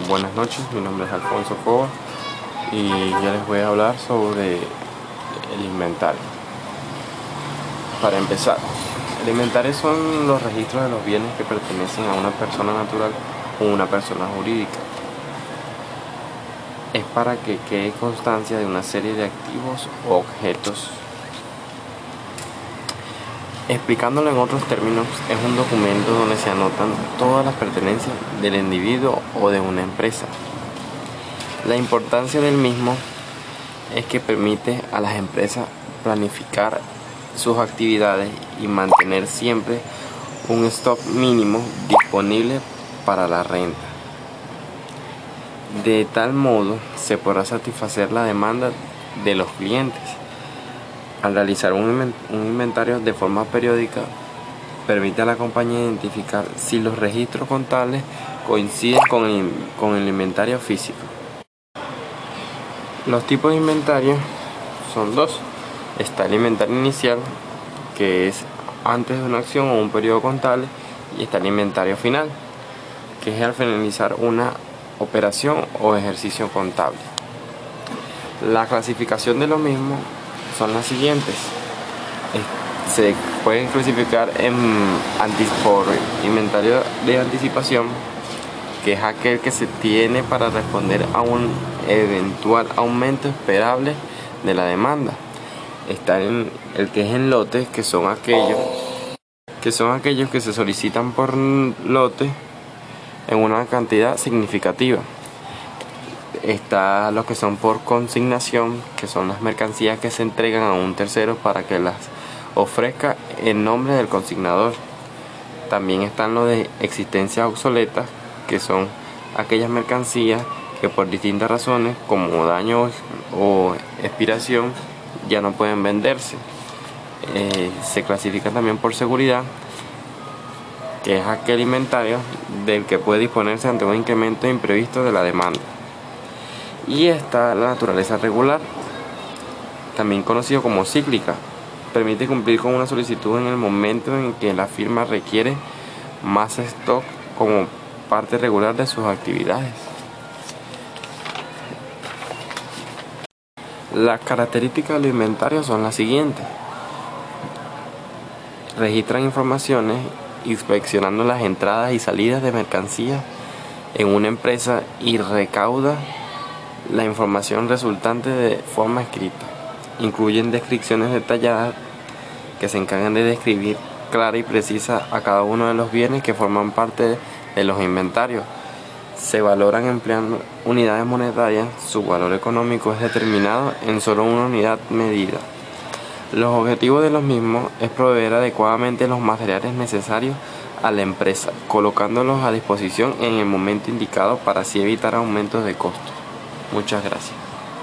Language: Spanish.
Buenas noches, mi nombre es Alfonso Cova y ya les voy a hablar sobre el inventario. Para empezar, el inventario son los registros de los bienes que pertenecen a una persona natural o una persona jurídica. Es para que quede constancia de una serie de activos o objetos Explicándolo en otros términos, es un documento donde se anotan todas las pertenencias del individuo o de una empresa. La importancia del mismo es que permite a las empresas planificar sus actividades y mantener siempre un stock mínimo disponible para la renta. De tal modo se podrá satisfacer la demanda de los clientes al realizar un inventario de forma periódica, permite a la compañía identificar si los registros contables coinciden con el, inventario físico. Los tipos de inventario son dos. Está el inventario inicial, que es antes de una acción o un periodo contable, y está el inventario final, que es al finalizar una operación o ejercicio contable. La clasificación de lo mismo son las siguientes. Se pueden clasificar en por inventario de anticipación, que es aquel que se tiene para responder a un eventual aumento esperable de la demanda. Está en el que es en lotes, que son aquellos que son aquellos que se solicitan por lote en una cantidad significativa está lo que son por consignación, que son las mercancías que se entregan a un tercero para que las ofrezca en nombre del consignador. También están los de existencia obsoleta, que son aquellas mercancías que por distintas razones, como daño o expiración, ya no pueden venderse. Eh, se clasifica también por seguridad, que es aquel inventario del que puede disponerse ante un incremento imprevisto de la demanda y está la naturaleza regular, también conocido como cíclica. Permite cumplir con una solicitud en el momento en que la firma requiere más stock como parte regular de sus actividades. Las características del inventario son las siguientes. Registran informaciones inspeccionando las entradas y salidas de mercancías en una empresa y recauda la información resultante de forma escrita. Incluyen descripciones detalladas que se encargan de describir clara y precisa a cada uno de los bienes que forman parte de los inventarios. Se valoran empleando unidades monetarias, su valor económico es determinado en solo una unidad medida. Los objetivos de los mismos es proveer adecuadamente los materiales necesarios a la empresa, colocándolos a disposición en el momento indicado para así evitar aumentos de costos. Muchas gracias.